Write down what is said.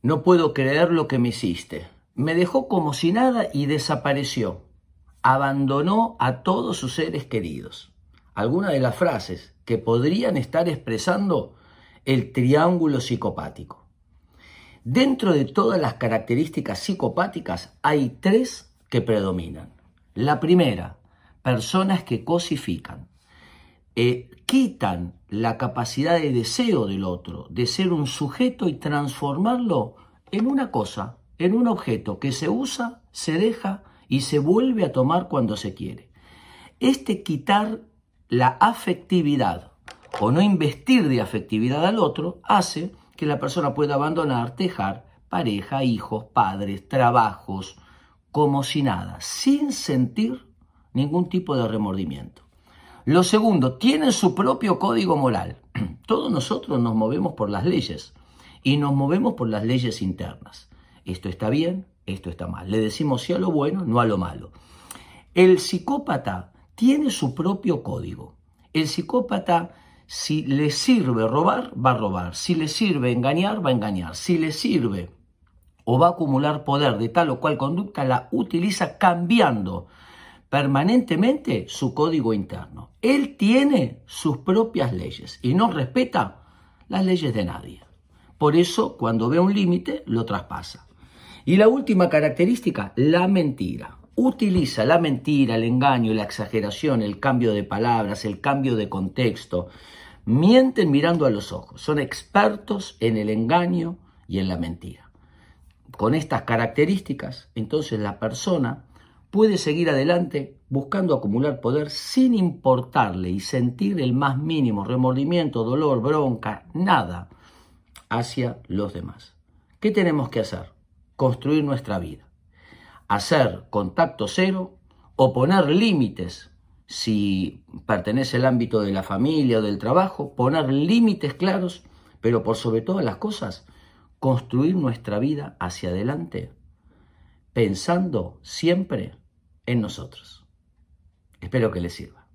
No puedo creer lo que me hiciste. Me dejó como si nada y desapareció. Abandonó a todos sus seres queridos. Algunas de las frases que podrían estar expresando el triángulo psicopático. Dentro de todas las características psicopáticas hay tres que predominan. La primera, personas que cosifican, eh, quitan la capacidad de deseo del otro, de ser un sujeto y transformarlo en una cosa, en un objeto que se usa, se deja y se vuelve a tomar cuando se quiere. Este quitar la afectividad o no investir de afectividad al otro hace que la persona pueda abandonar, dejar pareja, hijos, padres, trabajos, como si nada, sin sentir ningún tipo de remordimiento. Lo segundo, tienen su propio código moral. Todos nosotros nos movemos por las leyes y nos movemos por las leyes internas. Esto está bien, esto está mal. Le decimos sí a lo bueno, no a lo malo. El psicópata tiene su propio código. El psicópata si le sirve robar, va a robar. Si le sirve engañar, va a engañar. Si le sirve o va a acumular poder de tal o cual conducta, la utiliza cambiando permanentemente su código interno. Él tiene sus propias leyes y no respeta las leyes de nadie. Por eso, cuando ve un límite, lo traspasa. Y la última característica, la mentira. Utiliza la mentira, el engaño, la exageración, el cambio de palabras, el cambio de contexto, mienten mirando a los ojos, son expertos en el engaño y en la mentira. Con estas características, entonces la persona puede seguir adelante buscando acumular poder sin importarle y sentir el más mínimo remordimiento, dolor, bronca, nada hacia los demás. ¿Qué tenemos que hacer? Construir nuestra vida. Hacer contacto cero o poner límites si pertenece al ámbito de la familia o del trabajo, poner límites claros, pero por sobre todas las cosas, construir nuestra vida hacia adelante, pensando siempre en nosotros. Espero que les sirva.